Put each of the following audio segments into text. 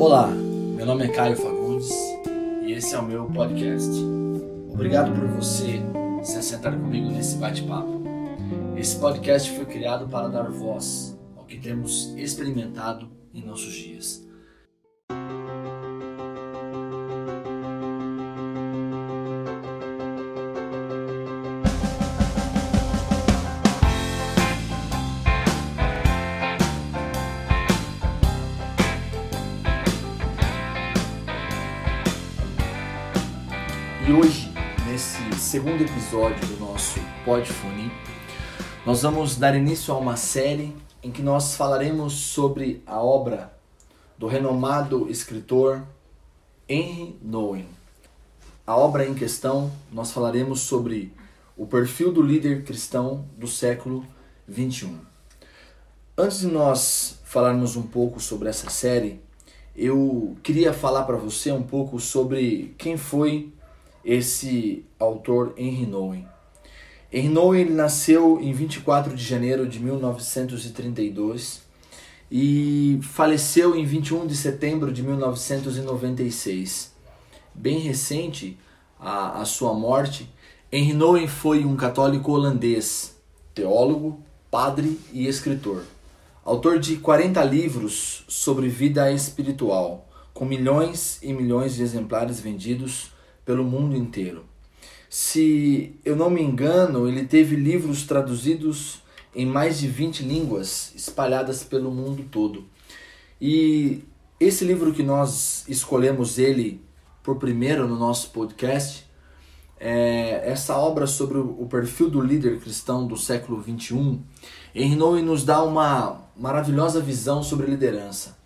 Olá, meu nome é Caio Fagundes e esse é o meu podcast. Obrigado por você se assentar comigo nesse bate-papo. Esse podcast foi criado para dar voz ao que temos experimentado em nossos dias. Segundo episódio do nosso Podfone, nós vamos dar início a uma série em que nós falaremos sobre a obra do renomado escritor Henry Nouwen. A obra em questão, nós falaremos sobre o perfil do líder cristão do século 21. Antes de nós falarmos um pouco sobre essa série, eu queria falar para você um pouco sobre quem foi esse autor Henry Nouwen. Henry Nouwen ele nasceu em 24 de janeiro de 1932 e faleceu em 21 de setembro de 1996. Bem recente a, a sua morte, Henry Nouwen foi um católico holandês, teólogo, padre e escritor. Autor de 40 livros sobre vida espiritual, com milhões e milhões de exemplares vendidos pelo mundo inteiro. Se eu não me engano, ele teve livros traduzidos em mais de 20 línguas espalhadas pelo mundo todo. E esse livro que nós escolhemos ele por primeiro no nosso podcast é essa obra sobre o perfil do líder cristão do século 21. Henry nos dá uma maravilhosa visão sobre liderança.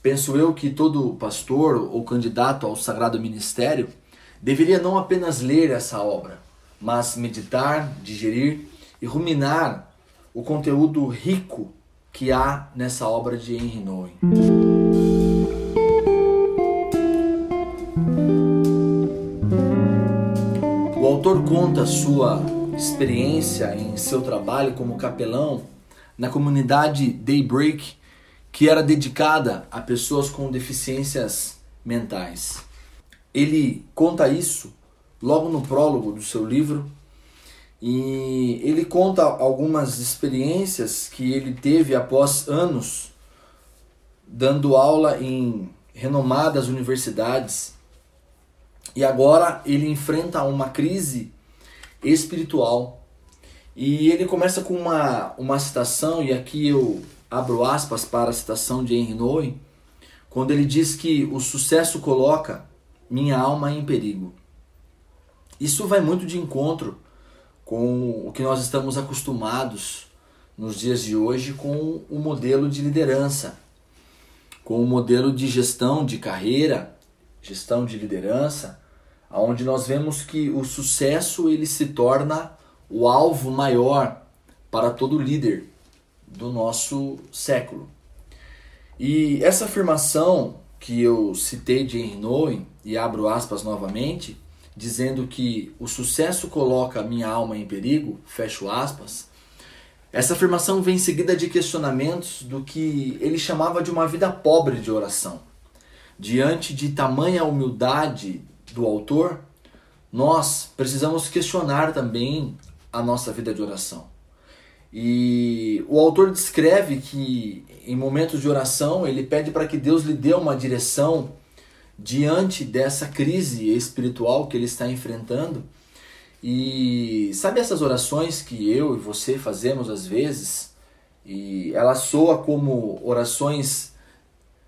Penso eu que todo pastor ou candidato ao sagrado ministério deveria não apenas ler essa obra, mas meditar, digerir e ruminar o conteúdo rico que há nessa obra de Henry Nouwen. O autor conta sua experiência em seu trabalho como capelão na comunidade Daybreak, que era dedicada a pessoas com deficiências mentais. Ele conta isso logo no prólogo do seu livro e ele conta algumas experiências que ele teve após anos dando aula em renomadas universidades e agora ele enfrenta uma crise espiritual. E ele começa com uma, uma citação, e aqui eu abro aspas para a citação de Henry Nouwen, quando ele diz que o sucesso coloca minha alma em perigo. Isso vai muito de encontro com o que nós estamos acostumados nos dias de hoje com o modelo de liderança, com o modelo de gestão de carreira, gestão de liderança, onde nós vemos que o sucesso ele se torna o alvo maior para todo líder do nosso século. E essa afirmação que eu citei de Henry Nouwen, e abro aspas novamente, dizendo que o sucesso coloca minha alma em perigo, fecho aspas, essa afirmação vem seguida de questionamentos do que ele chamava de uma vida pobre de oração. Diante de tamanha humildade do autor, nós precisamos questionar também a nossa vida de oração. E o autor descreve que em momentos de oração ele pede para que Deus lhe dê uma direção diante dessa crise espiritual que ele está enfrentando. E sabe essas orações que eu e você fazemos às vezes? E ela soa como orações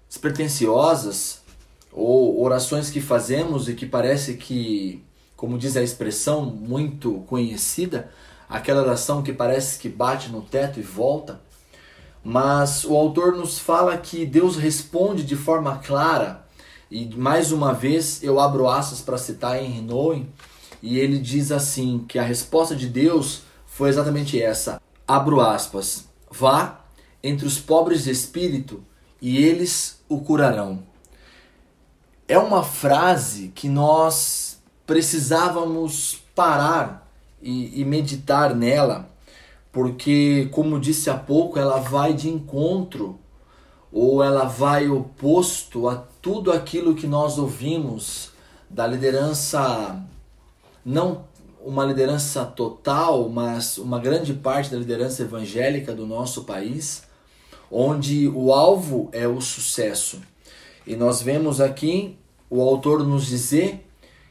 despretensiosas ou orações que fazemos e que parece que, como diz a expressão muito conhecida, aquela oração que parece que bate no teto e volta. Mas o autor nos fala que Deus responde de forma clara, e mais uma vez eu abro aspas para citar em Nouwen, e ele diz assim: que a resposta de Deus foi exatamente essa. Abro aspas. Vá entre os pobres de espírito e eles o curarão. É uma frase que nós precisávamos parar e, e meditar nela, porque, como disse há pouco, ela vai de encontro ou ela vai oposto a tudo aquilo que nós ouvimos da liderança, não uma liderança total, mas uma grande parte da liderança evangélica do nosso país, onde o alvo é o sucesso. E nós vemos aqui o autor nos dizer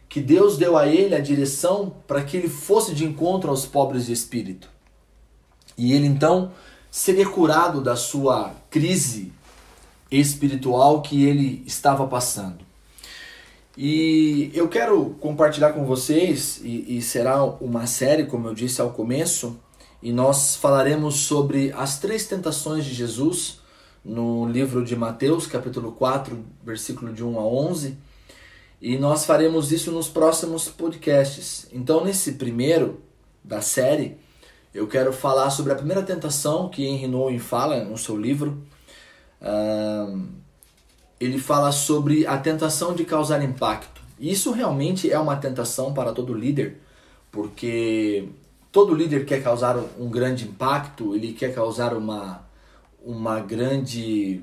que Deus deu a ele a direção para que ele fosse de encontro aos pobres de espírito. E ele então seria curado da sua crise espiritual que ele estava passando. E eu quero compartilhar com vocês, e, e, será uma série, como eu disse ao começo, e nós falaremos sobre as três tentações de Jesus no livro de Mateus, capítulo 4, versículo de 1 a 11. E nós faremos isso nos próximos podcasts. Então, nesse primeiro da série, eu quero falar sobre a primeira tentação que Henry Nouwen fala no seu livro, ele fala sobre a tentação de causar impacto. Isso realmente é uma tentação para todo líder, porque todo líder quer causar um grande impacto, ele quer causar uma, uma grande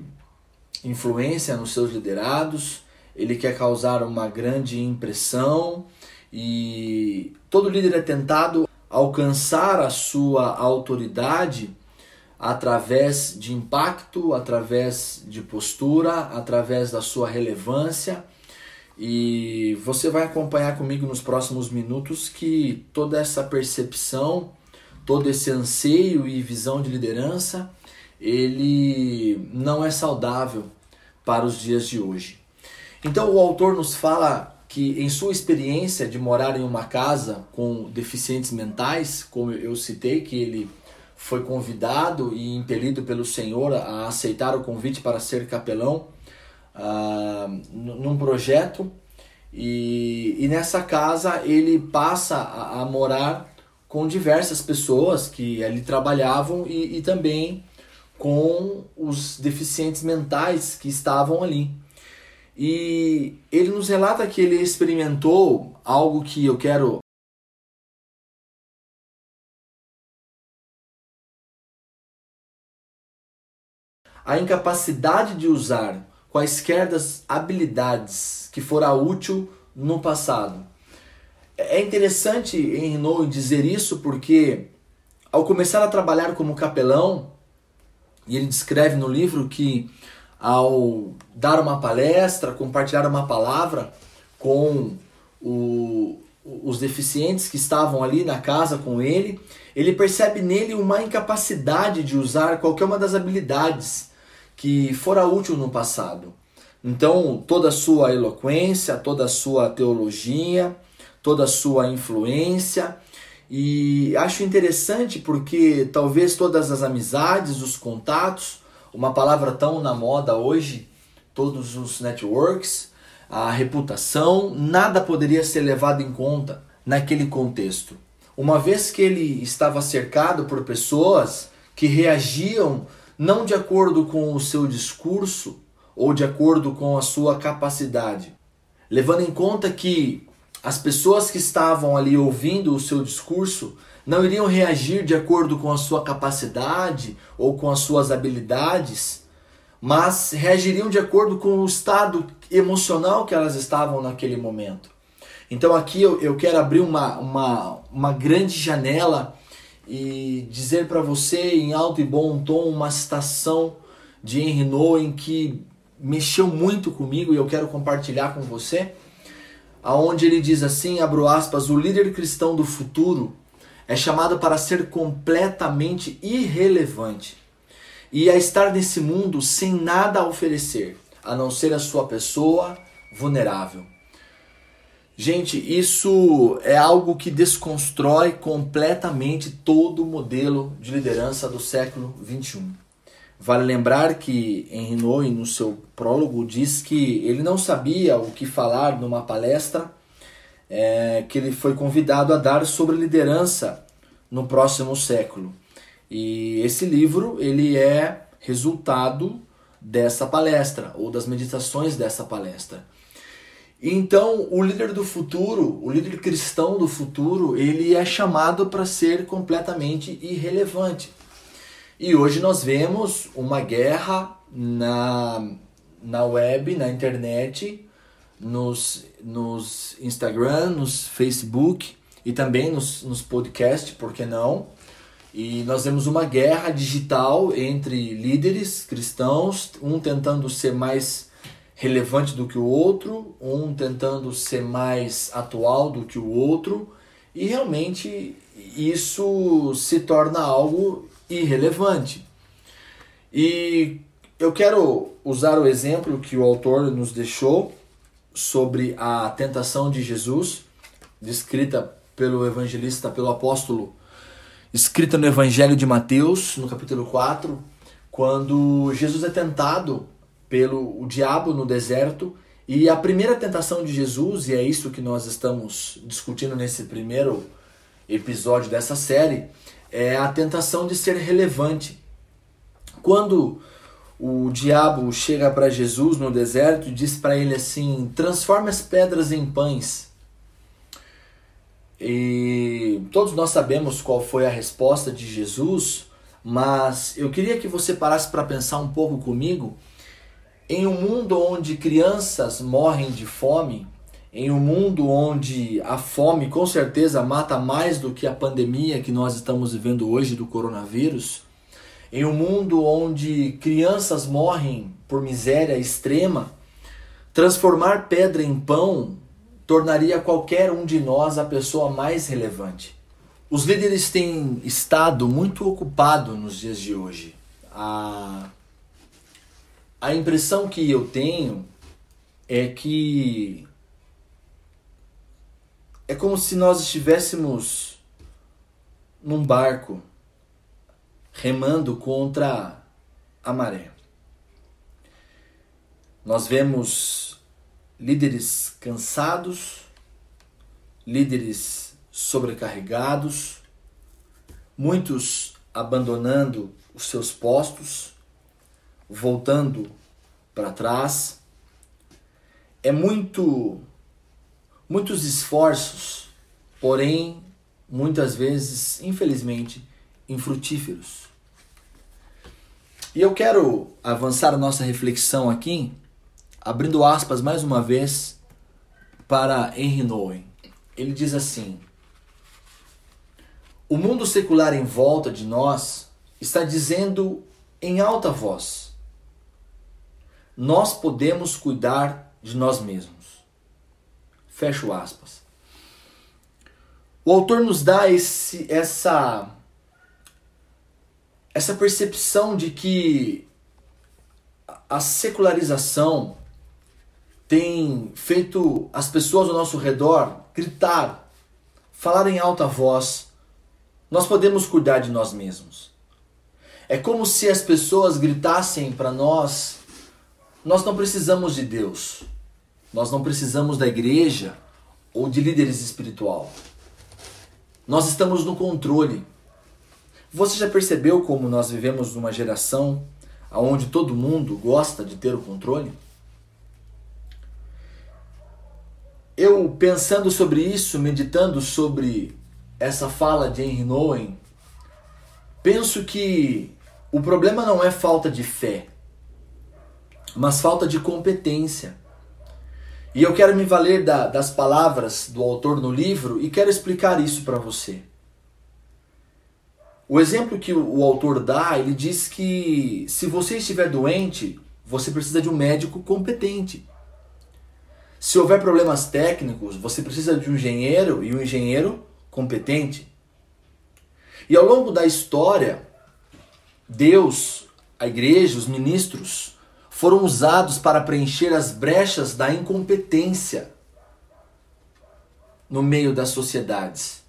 influência nos seus liderados, ele quer causar uma grande impressão e todo líder é tentado alcançar a sua autoridade através de impacto, através de postura, através da sua relevância. E você vai acompanhar comigo nos próximos minutos que toda essa percepção, todo esse anseio e visão de liderança, ele não é saudável para os dias de hoje. Então o autor nos fala que em sua experiência de morar em uma casa com deficientes mentais, como eu citei que ele foi convidado e impelido pelo Senhor a aceitar o convite para ser capelão uh, num projeto. E, e, nessa casa ele passa a, a, morar com diversas pessoas que ali trabalhavam e, e também com os deficientes mentais que estavam ali. E ele nos relata que ele experimentou algo que eu quero a incapacidade de usar quaisquer das habilidades que fora útil no passado. É interessante em Renault dizer isso porque ao começar a trabalhar como capelão, e ele descreve no livro que ao dar uma palestra, compartilhar uma palavra com o, os deficientes que estavam ali na casa com ele, ele percebe nele uma incapacidade de usar qualquer uma das habilidades que fora útil no passado. Então, toda a sua eloquência, toda a sua teologia, toda a sua influência. E acho interessante porque talvez todas as amizades, os contatos, uma palavra tão na moda hoje, todos os networks, a reputação, nada poderia ser levado em conta naquele contexto. Uma vez que ele estava cercado por pessoas que reagiam não de acordo com o seu discurso ou de acordo com a sua capacidade. Levando em conta que as pessoas que estavam ali ouvindo o seu discurso não iriam reagir de acordo com a sua capacidade ou com as suas habilidades, mas reagiriam de acordo com o estado emocional que elas estavam naquele momento. Então aqui eu, quero abrir uma, uma, uma grande janela e dizer para você em alto e bom tom uma citação de Henry Nouwen que mexeu muito comigo e eu quero compartilhar com você, aonde ele diz assim, abro aspas, o líder cristão do futuro é chamado para ser completamente irrelevante e a estar nesse mundo sem nada a oferecer, a não ser a sua pessoa vulnerável. Gente, isso é algo que desconstrói completamente todo o modelo de liderança do século 21. Vale lembrar que Henry Nouwen, no seu prólogo, diz que ele não sabia o que falar numa palestra é, que ele foi convidado a dar sobre liderança no próximo século. E esse livro ele é resultado dessa palestra ou das meditações dessa palestra. Então, o líder do futuro, o líder cristão do futuro, ele é chamado para ser completamente irrelevante. E hoje nós vemos uma guerra na, na web, na internet, nos, nos Instagram, nos Facebook e também nos, nos podcasts, por que não? E nós vemos uma guerra digital entre líderes cristãos, um tentando ser mais relevante do que o outro, um tentando ser mais atual do que o outro, e realmente isso se torna algo irrelevante. E eu quero usar o exemplo que o autor nos deixou sobre a tentação de Jesus, descrita pelo evangelista, pelo apóstolo, escrita no Evangelho de Mateus, no capítulo 4, quando Jesus é tentado pelo o diabo no deserto. E a primeira tentação de Jesus, e é isso que nós estamos discutindo nesse primeiro episódio dessa série, é a tentação de ser relevante. Quando o diabo chega para Jesus no deserto e diz para ele assim: transforma as pedras em pães. E todos nós sabemos qual foi a resposta de Jesus, mas eu queria que você parasse para pensar um pouco comigo em um mundo onde crianças morrem de fome, em um mundo onde a fome com certeza mata mais do que a pandemia que nós estamos vivendo hoje do coronavírus, em um mundo onde crianças morrem por miséria extrema, transformar pedra em pão tornaria qualquer um de nós a pessoa mais relevante. Os líderes têm estado muito ocupados nos dias de hoje. A a impressão que eu tenho é que é como se nós estivéssemos num barco remando contra a maré. Nós vemos líderes cansados, líderes sobrecarregados, muitos abandonando os seus postos voltando para trás. É muito muitos esforços, porém muitas vezes, infelizmente, infrutíferos. E eu quero avançar a nossa reflexão aqui, abrindo aspas mais uma vez para Henry Nouwen. Ele diz assim: O mundo secular em volta de nós está dizendo em alta voz: nós podemos cuidar de nós mesmos. Fecho aspas. O autor nos dá esse, essa, essa percepção de que a secularização tem feito as pessoas ao nosso redor gritar, falar em alta voz. Nós podemos cuidar de nós mesmos. É como se as pessoas gritassem para nós nós não precisamos de Deus. Nós não precisamos da igreja ou de líderes espiritual. Nós estamos no controle. Você já percebeu como nós vivemos numa geração onde todo mundo gosta de ter o controle? Eu pensando sobre isso, meditando sobre essa fala de Henry Nouwen, penso que o problema não é falta de fé mas falta de competência. E eu quero me valer da, das palavras do autor no livro e quero explicar isso para você. O exemplo que o, o autor dá, ele diz que se você estiver doente, você precisa de um médico competente. Se houver problemas técnicos, você precisa de um engenheiro e um engenheiro competente. E ao longo da história, Deus, a igreja, os ministros, foram usados para preencher as brechas da incompetência no meio das sociedades.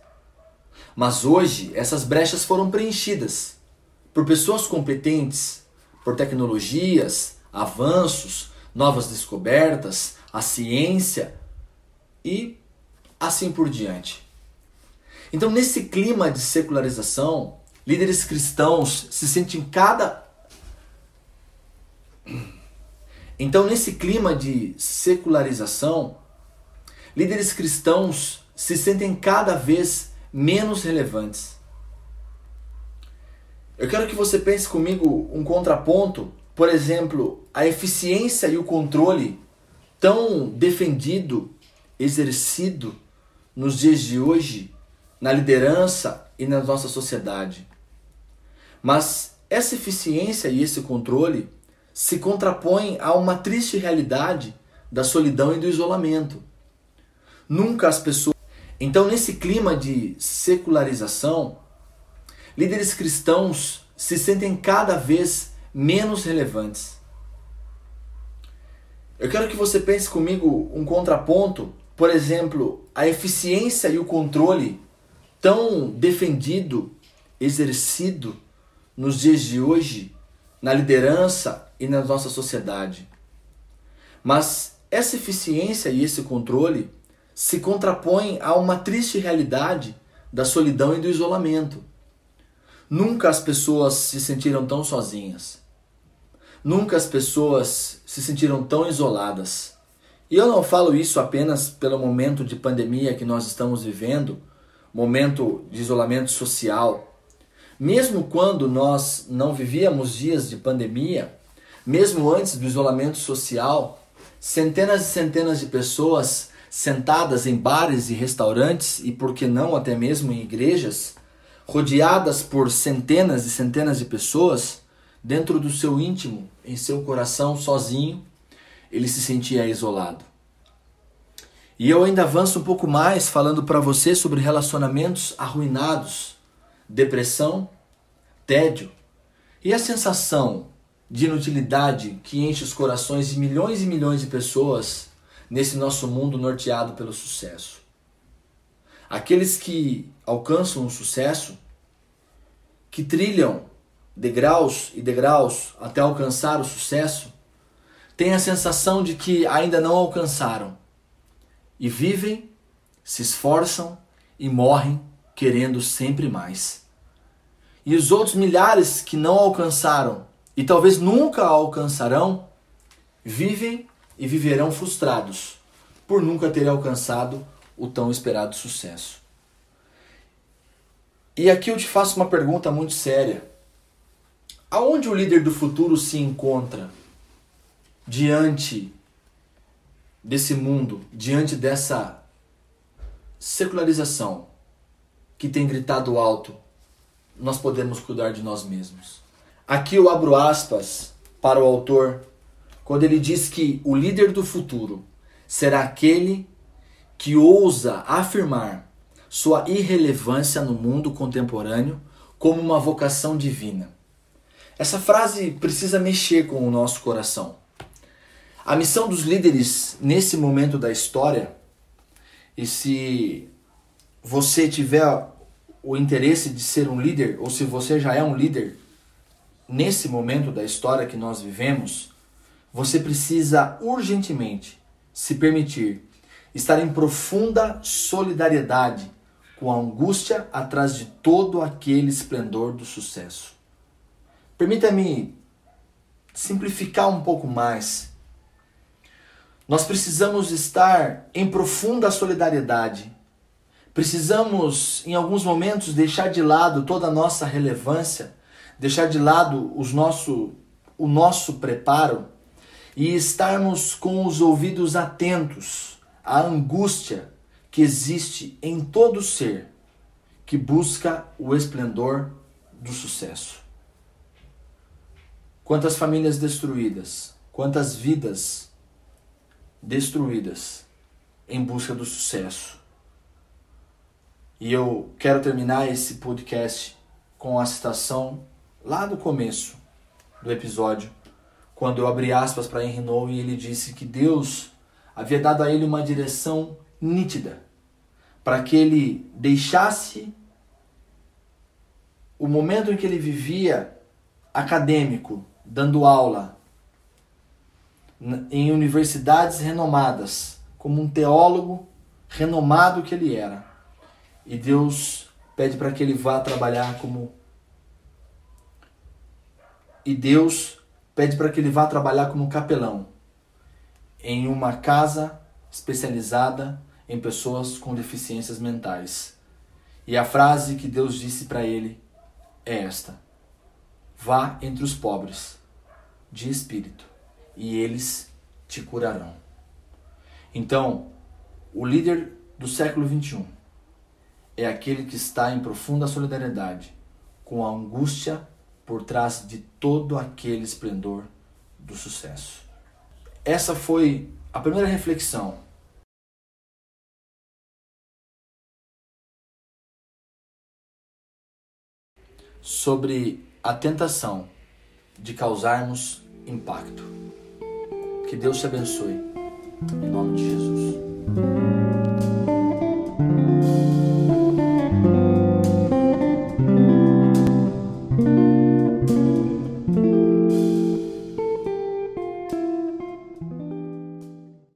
Mas hoje essas brechas foram preenchidas por pessoas competentes, por tecnologias, avanços, novas descobertas, a ciência e assim por diante. Então, nesse clima de secularização, líderes cristãos se sentem cada então, nesse clima de secularização, líderes cristãos se sentem cada vez menos relevantes. Eu quero que você pense comigo um contraponto por exemplo, a eficiência e o controle tão defendido, exercido nos dias de hoje na liderança e na nossa sociedade. Mas essa eficiência e esse controle se contrapõem a uma triste realidade da solidão e do isolamento. Nunca as pessoas. Então, nesse clima de secularização, líderes cristãos se sentem cada vez menos relevantes. Eu quero que você pense comigo um contraponto, por exemplo, a eficiência e o controle tão defendido, exercido nos dias de hoje na liderança e na nossa sociedade. Mas essa eficiência e esse controle se contrapõem a uma triste realidade da solidão e do isolamento. Nunca as pessoas se sentiram tão sozinhas. Nunca as pessoas se sentiram tão isoladas. E eu não falo isso apenas pelo momento de pandemia que nós estamos vivendo, momento de isolamento social. Mesmo quando nós não vivíamos dias de pandemia, mesmo antes do isolamento social, centenas e centenas de pessoas sentadas em bares e restaurantes e por que não até mesmo em igrejas, rodeadas por centenas e centenas de pessoas, dentro do seu íntimo, em seu coração, sozinho, ele se sentia isolado. E eu ainda avanço um pouco mais falando para você sobre relacionamentos arruinados, depressão, tédio e a sensação de inutilidade que enche os corações de milhões e milhões de pessoas nesse nosso mundo norteado pelo sucesso. Aqueles que alcançam o sucesso, que trilham degraus e degraus até alcançar o sucesso, têm a sensação de que ainda não alcançaram e vivem, se esforçam e morrem querendo sempre mais. E os outros milhares que não alcançaram e talvez nunca alcançarão, vivem e viverão frustrados por nunca terem alcançado o tão esperado sucesso. E aqui eu te faço uma pergunta muito séria. Aonde o líder do futuro se encontra diante desse mundo, diante dessa secularização que tem gritado alto? Nós podemos cuidar de nós mesmos. Aqui eu abro aspas para o autor quando ele diz que o líder do futuro será aquele que ousa afirmar sua irrelevância no mundo contemporâneo como uma vocação divina. Essa frase precisa mexer com o nosso coração. A missão dos líderes nesse momento da história, e se você tiver o interesse de ser um líder, ou se você já é um líder, nesse momento da história que nós vivemos, você precisa urgentemente se permitir estar em profunda solidariedade com a angústia atrás de todo aquele esplendor do sucesso. Permita-me simplificar um pouco mais. Nós precisamos estar em profunda solidariedade. Precisamos, em alguns momentos, deixar de lado toda a nossa relevância deixar de lado os nosso, o nosso preparo e estarmos com os ouvidos atentos à angústia que existe em todo ser que busca o esplendor do sucesso. Quantas famílias destruídas, quantas vidas destruídas em busca do sucesso. E eu quero terminar esse podcast com a citação lá do começo do episódio, quando eu abri aspas para Henry Noe e ele disse que Deus havia dado a ele uma direção nítida para que ele deixasse o momento em que ele vivia acadêmico, dando aula em universidades renomadas, como um teólogo renomado que ele era. E Deus pede para que ele vá trabalhar como e Deus pede para que ele vá trabalhar como capelão em uma casa especializada em pessoas com deficiências mentais. E a frase que Deus disse para ele é esta: Vá entre os pobres, de espírito, e eles te curarão. Então, o líder do século 21 é aquele que está em profunda solidariedade com a angústia por trás de todo aquele esplendor do sucesso. Essa foi a primeira reflexão. Sobre a tentação de causarmos impacto. Que Deus te abençoe. Em nome de Jesus.